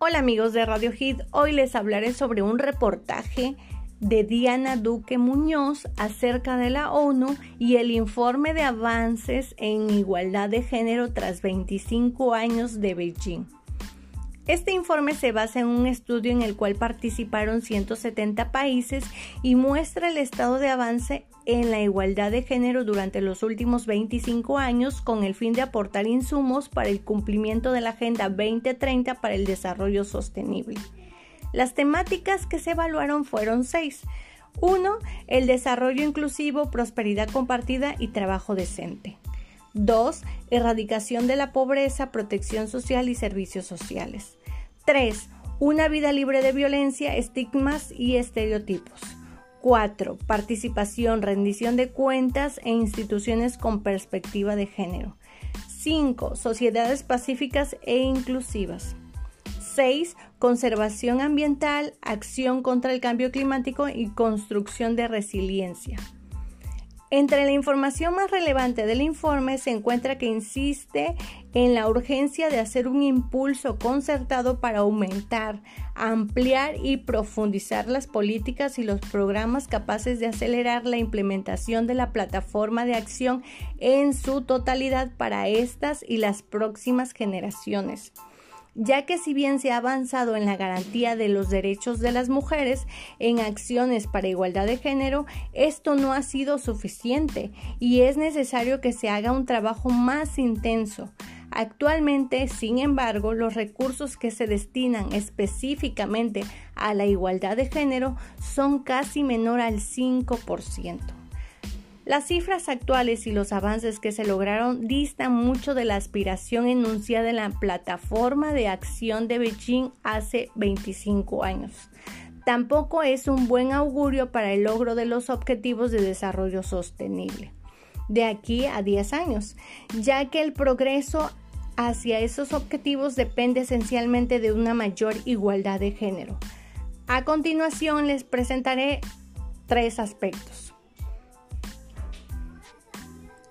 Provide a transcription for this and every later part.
Hola amigos de Radio Hit, hoy les hablaré sobre un reportaje de Diana Duque Muñoz acerca de la ONU y el informe de avances en igualdad de género tras 25 años de Beijing. Este informe se basa en un estudio en el cual participaron 170 países y muestra el estado de avance en la igualdad de género durante los últimos 25 años con el fin de aportar insumos para el cumplimiento de la Agenda 2030 para el Desarrollo Sostenible. Las temáticas que se evaluaron fueron seis. Uno, El desarrollo inclusivo, prosperidad compartida y trabajo decente. 2. Erradicación de la pobreza, protección social y servicios sociales. 3. Una vida libre de violencia, estigmas y estereotipos. 4. Participación, rendición de cuentas e instituciones con perspectiva de género. 5. Sociedades pacíficas e inclusivas. 6. Conservación ambiental, acción contra el cambio climático y construcción de resiliencia. Entre la información más relevante del informe se encuentra que insiste en la urgencia de hacer un impulso concertado para aumentar, ampliar y profundizar las políticas y los programas capaces de acelerar la implementación de la plataforma de acción en su totalidad para estas y las próximas generaciones ya que si bien se ha avanzado en la garantía de los derechos de las mujeres en acciones para igualdad de género, esto no ha sido suficiente y es necesario que se haga un trabajo más intenso. Actualmente, sin embargo, los recursos que se destinan específicamente a la igualdad de género son casi menor al 5%. Las cifras actuales y los avances que se lograron distan mucho de la aspiración enunciada en la plataforma de acción de Beijing hace 25 años. Tampoco es un buen augurio para el logro de los objetivos de desarrollo sostenible de aquí a 10 años, ya que el progreso hacia esos objetivos depende esencialmente de una mayor igualdad de género. A continuación les presentaré tres aspectos.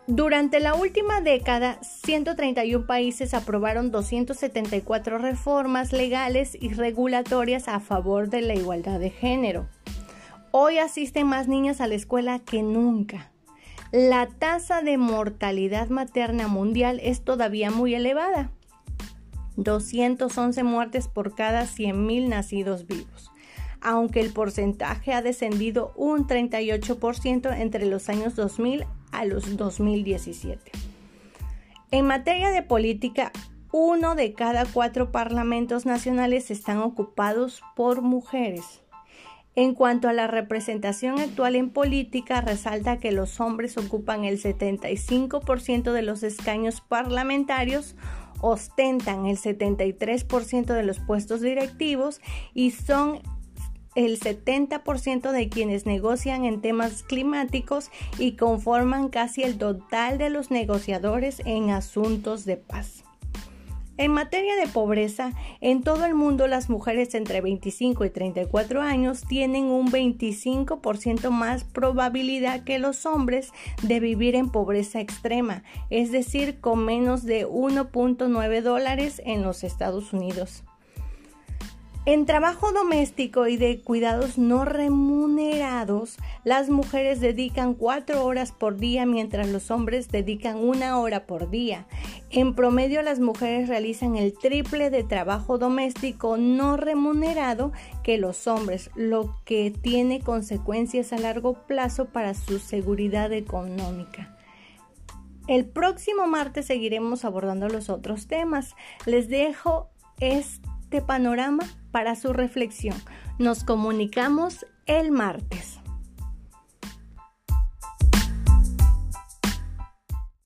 Durante la última década, 131 países aprobaron 274 reformas legales y regulatorias a favor de la igualdad de género. Hoy asisten más niñas a la escuela que nunca. La tasa de mortalidad materna mundial es todavía muy elevada. 211 muertes por cada 100.000 nacidos vivos, aunque el porcentaje ha descendido un 38% entre los años 2000 a los 2017. En materia de política, uno de cada cuatro parlamentos nacionales están ocupados por mujeres. En cuanto a la representación actual en política, resalta que los hombres ocupan el 75% de los escaños parlamentarios, ostentan el 73% de los puestos directivos y son el 70% de quienes negocian en temas climáticos y conforman casi el total de los negociadores en asuntos de paz. En materia de pobreza, en todo el mundo las mujeres entre 25 y 34 años tienen un 25% más probabilidad que los hombres de vivir en pobreza extrema, es decir, con menos de 1.9 dólares en los Estados Unidos. En trabajo doméstico y de cuidados no remunerados, las mujeres dedican cuatro horas por día mientras los hombres dedican una hora por día. En promedio las mujeres realizan el triple de trabajo doméstico no remunerado que los hombres, lo que tiene consecuencias a largo plazo para su seguridad económica. El próximo martes seguiremos abordando los otros temas. Les dejo este panorama para su reflexión. Nos comunicamos el martes.